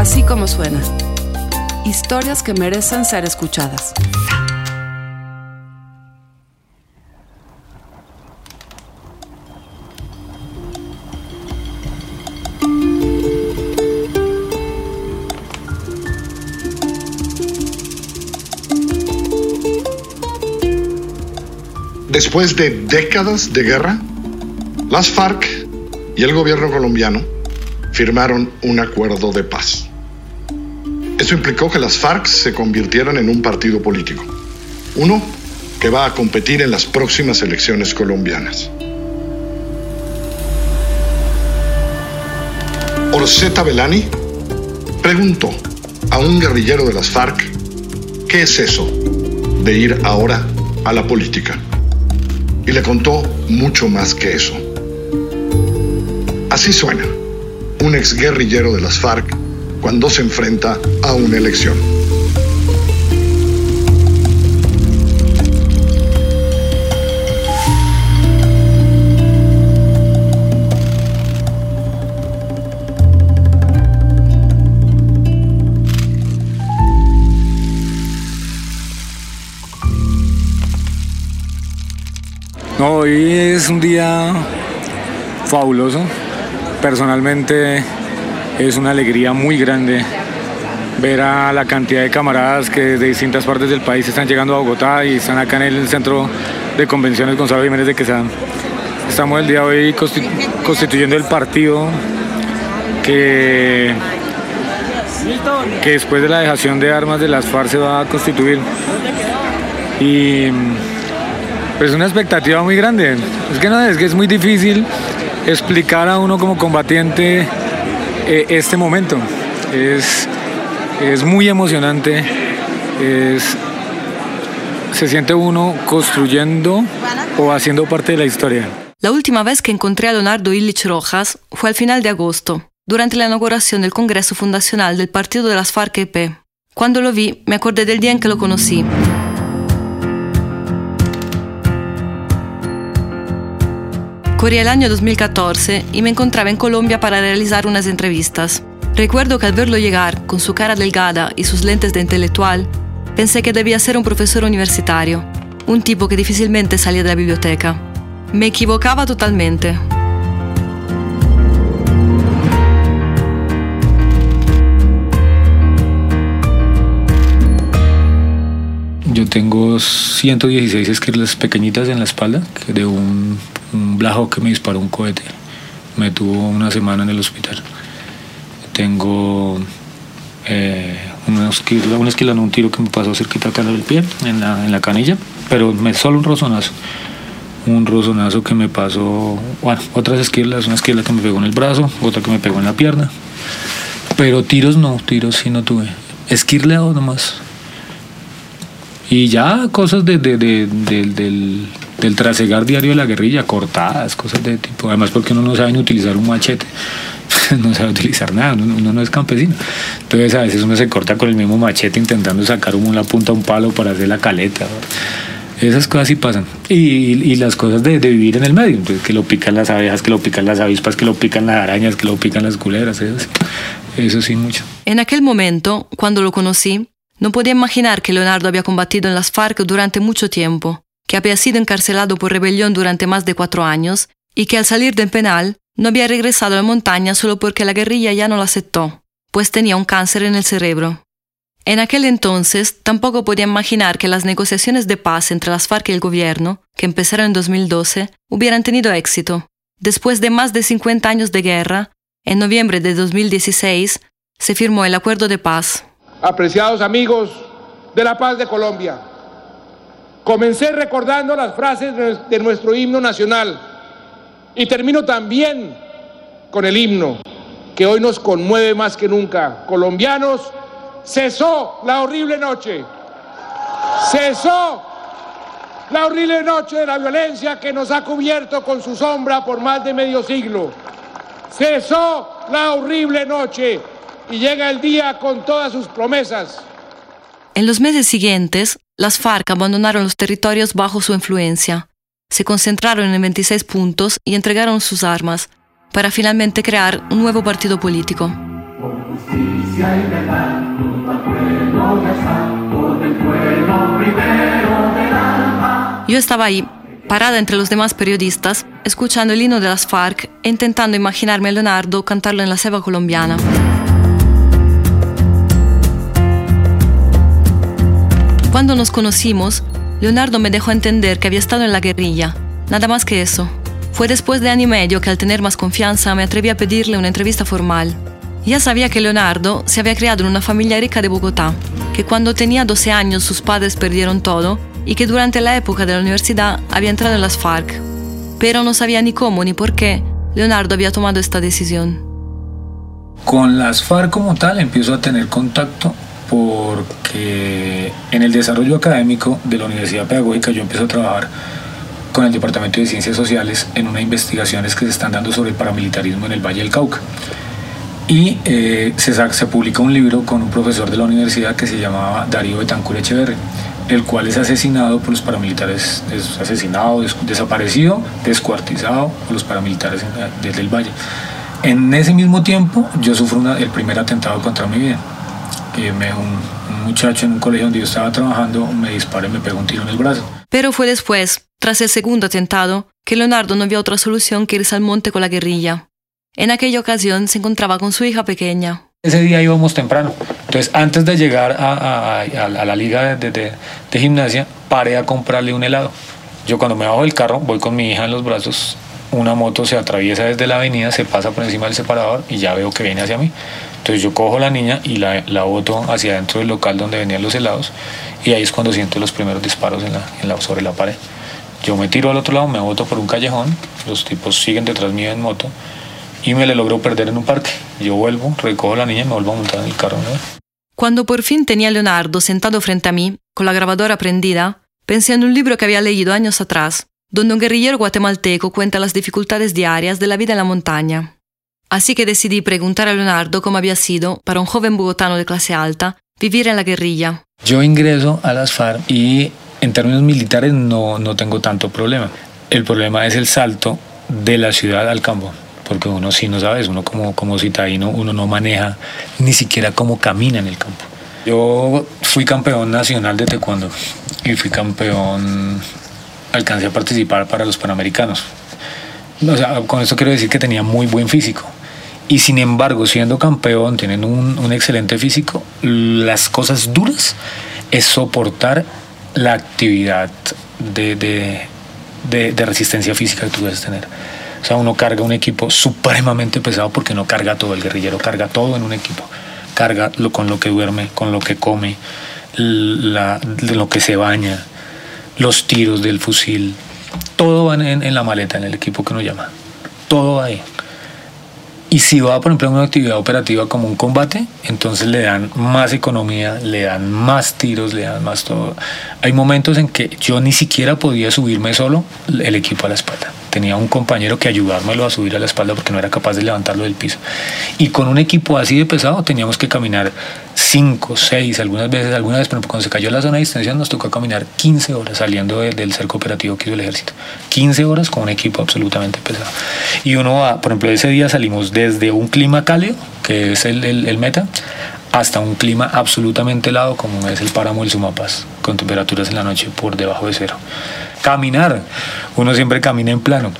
Así como suena. Historias que merecen ser escuchadas. Después de décadas de guerra, las FARC y el gobierno colombiano firmaron un acuerdo de paz. Implicó que las FARC se convirtieran en un partido político, uno que va a competir en las próximas elecciones colombianas. Orseta Belani preguntó a un guerrillero de las FARC qué es eso de ir ahora a la política y le contó mucho más que eso. Así suena un exguerrillero de las FARC cuando se enfrenta a una elección. Hoy es un día fabuloso. Personalmente es una alegría muy grande ver a la cantidad de camaradas que de distintas partes del país están llegando a Bogotá y están acá en el centro de convenciones Gonzalo Jiménez de Quesada. Estamos el día de hoy constituyendo el partido que, que después de la dejación de armas de las FARC se va a constituir. Y pues una expectativa muy grande. Es que no es que es muy difícil explicar a uno como combatiente eh, este momento. Es, es muy emocionante. Es, se siente uno construyendo o haciendo parte de la historia. La última vez que encontré a Leonardo Illich Rojas fue al final de agosto, durante la inauguración del Congreso Fundacional del Partido de las FARC-EP. Cuando lo vi, me acordé del día en que lo conocí. Corría el año 2014 y me encontraba en Colombia para realizar unas entrevistas. Recuerdo que al verlo llegar, con su cara delgada y sus lentes de intelectual, pensé que debía ser un profesor universitario, un tipo que difícilmente salía de la biblioteca. Me equivocaba totalmente. Yo tengo 116 esquirlas pequeñitas en la espalda de un, un blajo que me disparó un cohete. Me tuvo una semana en el hospital. Tengo eh, una esquila, una esquila, un tiro que me pasó cerquita acá del pie, en la, en la canilla, pero me, solo un rozonazo. Un rozonazo que me pasó, bueno, otras esquirlas, una esquila que me pegó en el brazo, otra que me pegó en la pierna. Pero tiros no, tiros sí no tuve. Esquirleado nomás. Y ya cosas de, de, de, del, del trasegar diario de la guerrilla, cortadas, cosas de tipo. Además, porque uno no sabe ni utilizar un machete, no sabe utilizar nada, uno, uno, no es campesino. Entonces, a veces uno se corta con el mismo machete intentando sacar una punta a un palo para hacer la caleta. Esas cosas sí pasan. Y, y las cosas de, de, vivir en el medio, entonces, que lo pican las abejas, que lo pican las avispas, que lo pican las arañas, que lo pican las culeras, eso eso sí mucho. En aquel momento, cuando lo conocí, no podía imaginar que Leonardo había combatido en las FARC durante mucho tiempo, que había sido encarcelado por rebelión durante más de cuatro años y que al salir del penal no había regresado a la montaña solo porque la guerrilla ya no lo aceptó, pues tenía un cáncer en el cerebro. En aquel entonces tampoco podía imaginar que las negociaciones de paz entre las FARC y el gobierno, que empezaron en 2012, hubieran tenido éxito. Después de más de 50 años de guerra, en noviembre de 2016 se firmó el acuerdo de paz. Apreciados amigos de la paz de Colombia, comencé recordando las frases de nuestro himno nacional y termino también con el himno que hoy nos conmueve más que nunca. Colombianos, cesó la horrible noche, cesó la horrible noche de la violencia que nos ha cubierto con su sombra por más de medio siglo. Cesó la horrible noche y llega el día con todas sus promesas. En los meses siguientes, las FARC abandonaron los territorios bajo su influencia, se concentraron en 26 puntos y entregaron sus armas, para finalmente crear un nuevo partido político. justicia y verdad, junto al pueblo ya está, por el pueblo primero del alma. Yo estaba ahí, parada entre los demás periodistas, escuchando el himno de las FARC e intentando imaginarme a Leonardo cantarlo en la selva colombiana. Cuando nos conocimos, Leonardo me dejó entender que había estado en la guerrilla, nada más que eso. Fue después de año y medio que al tener más confianza me atreví a pedirle una entrevista formal. Ya sabía que Leonardo se había criado en una familia rica de Bogotá, que cuando tenía 12 años sus padres perdieron todo y que durante la época de la universidad había entrado en las FARC. Pero no sabía ni cómo ni por qué Leonardo había tomado esta decisión. Con las FARC como tal empiezo a tener contacto porque en el desarrollo académico de la Universidad Pedagógica yo empiezo a trabajar con el Departamento de Ciencias Sociales en unas investigaciones que se están dando sobre el paramilitarismo en el Valle del Cauca. Y eh, se, publica un libro con un profesor de la universidad que se llamaba Darío Betancur Echeverri, el cual es asesinado por los paramilitares, es asesinado, desaparecido, descuartizado por los paramilitares desde el Valle. En ese mismo tiempo yo sufro el primer atentado contra mi vida. Que me, un, un muchacho en un colegio donde yo estaba trabajando me dispara y me pegó un tiro en el brazo. Pero fue después, tras el segundo atentado, que Leonardo no vio otra solución que irse al monte con la guerrilla. En aquella ocasión se encontraba con su hija pequeña. Ese día íbamos temprano. Entonces, antes de llegar a, a, a la liga de, de, de, gimnasia, paré a comprarle un helado. Yo cuando me bajo del carro, voy con mi hija en los brazos, una moto se atraviesa desde la avenida, se pasa por encima del separador y ya veo que viene hacia mí. Entonces yo cojo la niña y la, la boto hacia adentro del local donde venían los helados y ahí es cuando siento los primeros disparos en la, en la, sobre la pared. Yo me tiro al otro lado, me boto por un callejón, los tipos siguen detrás mío en moto y me le logro perder en un parque. Yo vuelvo, recojo a la niña y me vuelvo a montar en el carro. ¿no? Cuando por fin tenía a Leonardo sentado frente a mí, con la grabadora prendida, pensé en un libro que había leído años atrás, donde un guerrillero guatemalteco cuenta las dificultades diarias de la vida en la montaña. Así que decidí preguntar a Leonardo cómo había sido, para un joven bogotano de clase alta, vivir en la guerrilla. Yo ingreso a las FARC y en términos militares no, no tengo tanto problema. El problema es el salto de la ciudad al campo porque uno sí no sabes, uno como, como citadino, uno no maneja ni siquiera cómo camina en el campo. Yo fui campeón nacional de taekwondo y fui campeón, alcancé a participar para los Panamericanos. O sea, con esto quiero decir que tenía muy buen físico. Y sin embargo, siendo campeón, teniendo un, un excelente físico, las cosas duras es soportar la actividad de, de, de, resistencia física que tú tener. O sea, uno carga un equipo supremamente pesado porque no carga todo, el guerrillero carga todo en un equipo. Carga con lo que duerme, con lo que come, lo que se baña, los tiros del fusil. Todo va en, en la maleta, en el equipo que uno llama. Todo va ahí. Y si va, por ejemplo, a una actividad operativa como un combate, entonces le dan más economía, le dan más tiros, le dan más todo. Hay momentos en que yo ni siquiera podía subirme solo el equipo a la espalda. Tenía un compañero que ayudármelo a subir a la espalda porque no era capaz de levantarlo del piso. Y con un equipo así de pesado teníamos que caminar 5, 6, algunas veces, alguna vez, pero cuando se cayó la zona de distensión nos tocó caminar 15 horas saliendo de, del cerco operativo que hizo el ejército. 15 horas con un equipo absolutamente pesado. Y uno va, por ejemplo, ese día salimos desde un clima cálido, que es el, el, el meta, hasta un clima absolutamente helado como es el páramo del Sumapaz, con temperaturas en la noche por debajo de cero. Caminar, uno siempre camina en plano.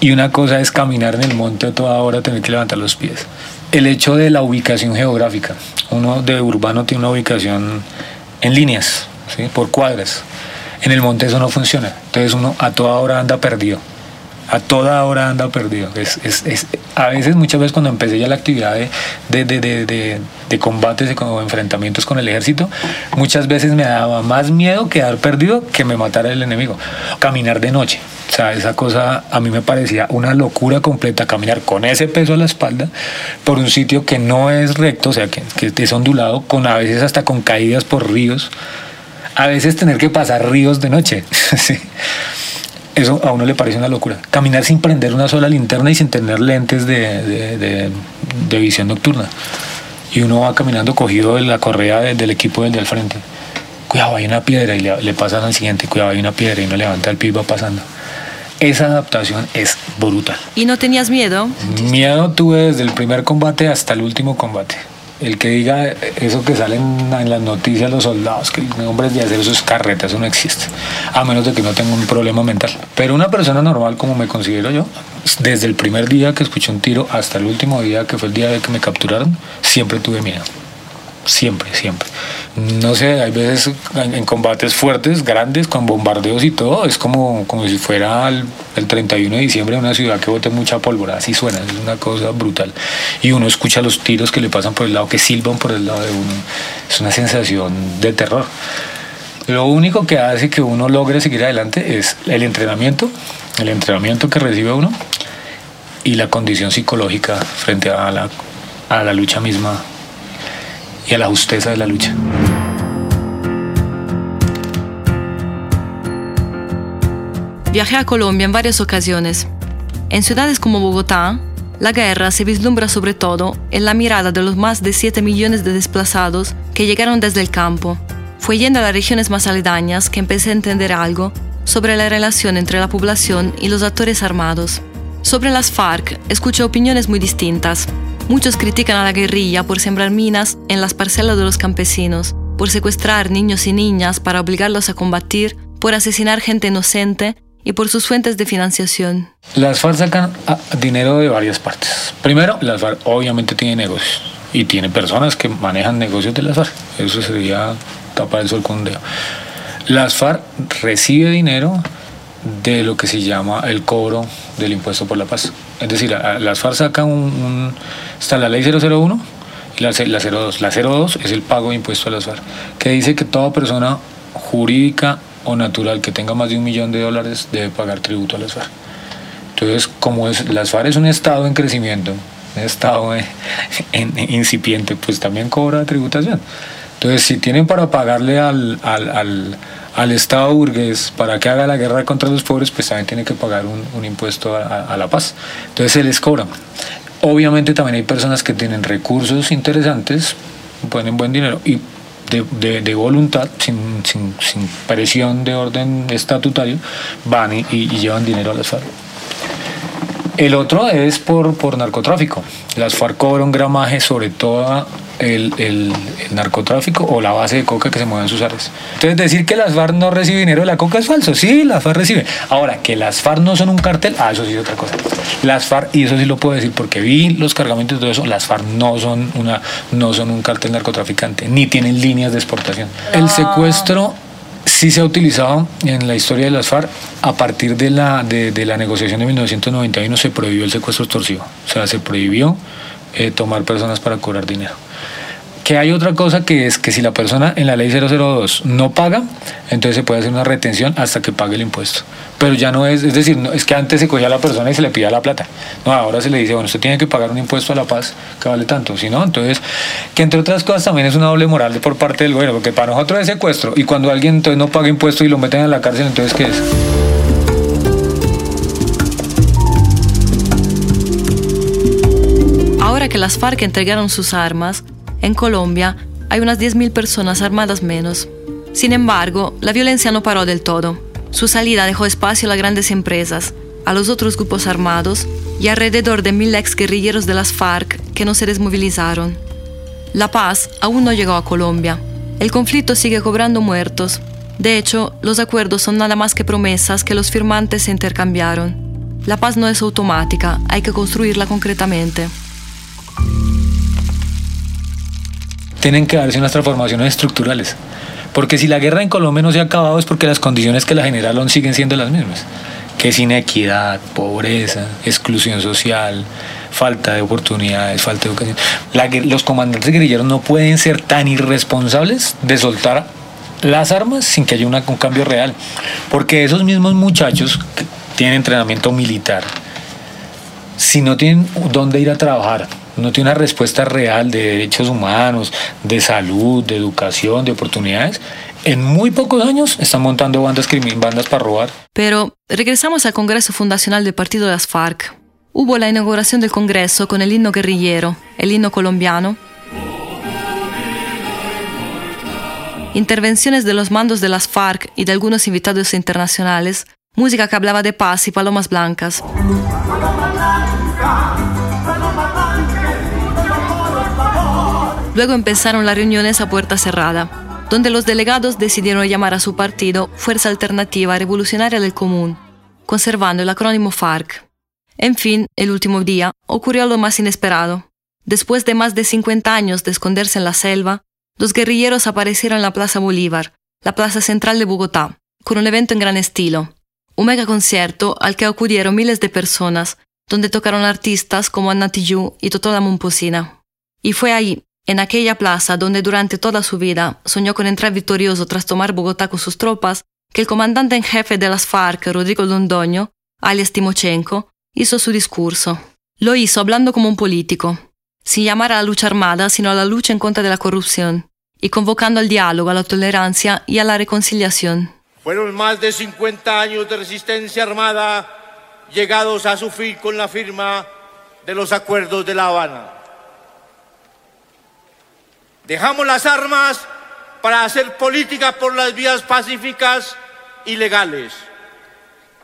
Y una cosa es caminar en el monte a toda hora, tener que levantar los pies. El hecho de la ubicación geográfica. Uno de urbano tiene una ubicación en líneas, ¿sí? por cuadras. En el monte eso no funciona. Entonces uno a toda hora anda perdido a toda hora anda perdido. Es, es, es, a veces, muchas veces cuando empecé ya la actividad de, de, de, de, combates o enfrentamientos con el ejército, muchas veces me daba más miedo quedar perdido que me matara el enemigo. Caminar de noche. O sea, esa cosa a mí me parecía una locura completa, caminar con ese peso a la espalda por un sitio que no es recto, o sea, que, que es ondulado, con a veces hasta con caídas por ríos. A veces tener que pasar ríos de noche. sí eso a uno le parece una locura. Caminar sin prender una sola linterna y sin tener lentes de, de, de, de visión nocturna. Y uno va caminando cogido de la correa de, del equipo del de al frente. Cuidado, hay una piedra y le, le pasan al siguiente. Cuidado, hay una piedra y uno levanta el pie y va pasando. Esa adaptación es brutal. ¿Y no tenías miedo? Miedo tuve desde el primer combate hasta el último combate. El que diga eso que sale en, en las noticias los soldados, que hombres de hacer sus carretas, eso no existe, a menos de que no tenga un problema mental. Pero una persona normal como me considero yo, desde el primer día que escuché un tiro hasta el último día que fue el día de que me capturaron, siempre tuve miedo siempre, siempre. No sé, hay veces en, combates fuertes, grandes, con bombardeos y todo, es como, como si fuera el, 31 de diciembre una ciudad que bote mucha pólvora, así suena, es una cosa brutal. Y uno escucha los tiros que le pasan por el lado, que silban por el lado de uno, es una sensación de terror. Lo único que hace que uno logre seguir adelante es el entrenamiento, el entrenamiento que recibe uno y la condición psicológica frente a la, a la lucha misma y a la justeza de la lucha. Viajé a Colombia en varias ocasiones. En ciudades como Bogotá, la guerra se vislumbra sobre todo en la mirada de los más de 7 millones de desplazados que llegaron desde el campo. Fue yendo a las regiones más aledañas que empecé a entender algo sobre la relación entre la población y los actores armados. Sobre las FARC escuché opiniones muy distintas. Muchos critican a la guerrilla por sembrar minas en las parcelas de los campesinos, por secuestrar niños y niñas para obligarlos a combatir, por asesinar gente inocente y por sus fuentes de financiación. Las FARC sacan ah, dinero de varias partes. Primero, las FARC obviamente tienen negocios y tiene personas que manejan negocios de las FARC. Eso sería tapar el sol con un dedo. Las FARC recibe dinero de lo que se llama el cobro del impuesto por la paz. Es decir, las FARC sacan un, está la ley 001 y la, la 02. La 02 es el pago de impuesto a las FARC, que dice que toda persona jurídica o natural que tenga más de un millón de dólares debe pagar tributo a las FARC. Entonces, como es, las FARC es un estado en crecimiento, un estado en, incipiente, pues también cobra tributación. Entonces, si tienen para pagarle al, al al Estado burgués para que haga la guerra contra los pobres, pues también tiene que pagar un, impuesto a, la paz. Entonces se les cobra. Obviamente también hay personas que tienen recursos interesantes, ponen buen dinero y de, voluntad, sin, presión de orden estatutario, van y, y llevan dinero a las FARC. El otro es por, por narcotráfico. Las FARC cobran un gramaje sobre todo el, el, narcotráfico o la base de coca que se mueve en sus áreas. Entonces decir que las FARC no reciben dinero de la coca es falso. Sí, las FARC reciben. Ahora, que las FARC no son un cartel, ah, eso sí es otra cosa. Las FARC, y eso sí lo puedo decir porque vi los cargamentos de todo eso, las FARC no son, una, no son un cartel narcotraficante, ni tienen líneas de exportación. El secuestro sí se ha utilizado en la historia de las FARC. A partir de la, de, de la negociación de 1991 se prohibió el secuestro extorsivo. O sea, se prohibió eh, tomar personas para cobrar dinero que hay otra cosa que es que si la persona en la ley 002 no paga, entonces se puede hacer una retención hasta que pague el impuesto. Pero ya no es, es decir, es que antes se cogía a la persona y se le pida la plata. No, ahora se le dice, bueno, usted tiene que pagar un impuesto a la paz que vale tanto. Si no, entonces, que entre otras cosas también es una doble moral por parte del gobierno, porque para nosotros es secuestro y cuando alguien entonces no paga impuesto y lo meten en la cárcel, entonces, ¿qué es? Ahora que las FARC entregaron sus armas, en Colombia hay unas 10.000 personas armadas menos. Sin embargo, la violencia no paró del todo. Su salida dejó espacio a las grandes empresas, a los otros grupos armados y alrededor de mil ex guerrilleros de las FARC que no se desmovilizaron. La paz aún no llegó a Colombia. El conflicto sigue cobrando muertos. De hecho, los acuerdos son nada más que promesas que los firmantes se intercambiaron. La paz no es automática, hay que construirla concretamente. Tienen que darse unas transformaciones estructurales. Porque si la guerra en Colombia no se ha acabado es porque las condiciones que la generaron siguen siendo las mismas. Que es inequidad, pobreza, exclusión social, falta de oportunidades, falta de educación. los comandantes guerrilleros no pueden ser tan irresponsables de soltar las armas sin que haya un cambio real. Porque esos mismos muchachos que tienen entrenamiento militar, si no tienen dónde ir a trabajar, no tiene una respuesta real de derechos humanos, de salud, de educación, de oportunidades, en muy pocos años están montando bandas, bandas para robar. Pero regresamos al Congreso Fundacional del Partido de las FARC. Hubo la inauguración del Congreso con el himno guerrillero, el himno colombiano, intervenciones de los mandos de las FARC y de algunos invitados internacionales, música que hablaba de paz y palomas blancas. Luego empezaron las reuniones a puerta cerrada, donde los delegados decidieron llamar a su partido Fuerza Alternativa Revolucionaria del Común, conservando el acrónimo FARC. En fin, el último día ocurrió lo más inesperado. Después de más de 50 años de esconderse en la selva, los guerrilleros aparecieron en la Plaza Bolívar, la plaza central de Bogotá, con un evento en gran estilo. Un mega concierto al que acudieron miles de personas, donde tocaron artistas como Anna Tijoux y Totola Momposina. Y fue ahí, en aquella plaza donde durante toda su vida soñó con entrar victorioso tras tomar Bogotá con sus tropas, que el comandante en jefe de las FARC, Rodrigo Londoño, alias Timochenko, hizo su discurso. Lo hizo hablando como un político, sin llamar a la lucha armada, sino a la lucha en contra de la corrupción, y convocando al diálogo, a la tolerancia y a la reconciliación. Fueron más de 50 años de resistencia armada llegados a su fin con la firma de los acuerdos de La Habana. Dejamos las armas para hacer política por las vías pacíficas y legales.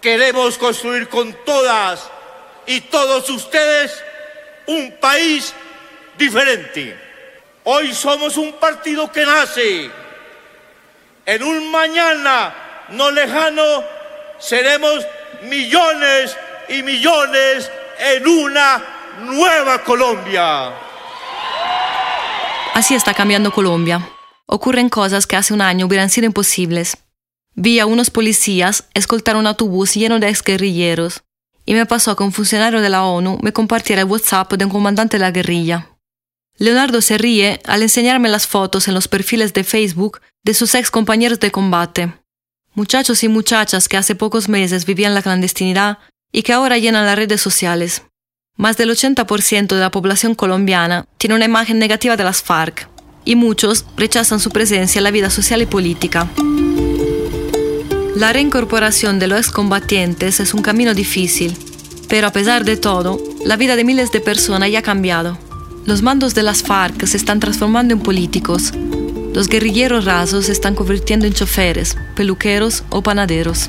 Queremos construir con todas y todos ustedes un país diferente. Hoy somos un partido que nace. En un mañana no lejano seremos millones y millones en una nueva Colombia. Así está cambiando Colombia. Ocurren cosas que hace un año hubieran sido imposibles. Vi a unos policías escoltar un autobús lleno de exguerrilleros y me pasó que un funcionario de la ONU me compartiera el WhatsApp de un comandante de la guerrilla. Leonardo se ríe al enseñarme las fotos en los perfiles de Facebook de sus ex compañeros de combate. Muchachos y muchachas que hace pocos meses vivían la clandestinidad y que ahora llenan las redes sociales. Más del 80% de la población colombiana tiene una imagen negativa de las FARC y muchos rechazan su presencia en la vida social y política. La reincorporación de los excombatientes es un camino difícil, pero a pesar de todo, la vida de miles de personas ya ha cambiado. Los mandos de las FARC se están transformando en políticos. Los guerrilleros rasos se están convirtiendo en choferes, peluqueros o panaderos.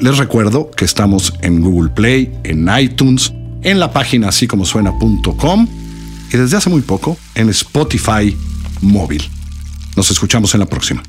les recuerdo que estamos en Google Play, en iTunes, en la página así como suena.com y desde hace muy poco en Spotify móvil. Nos escuchamos en la próxima.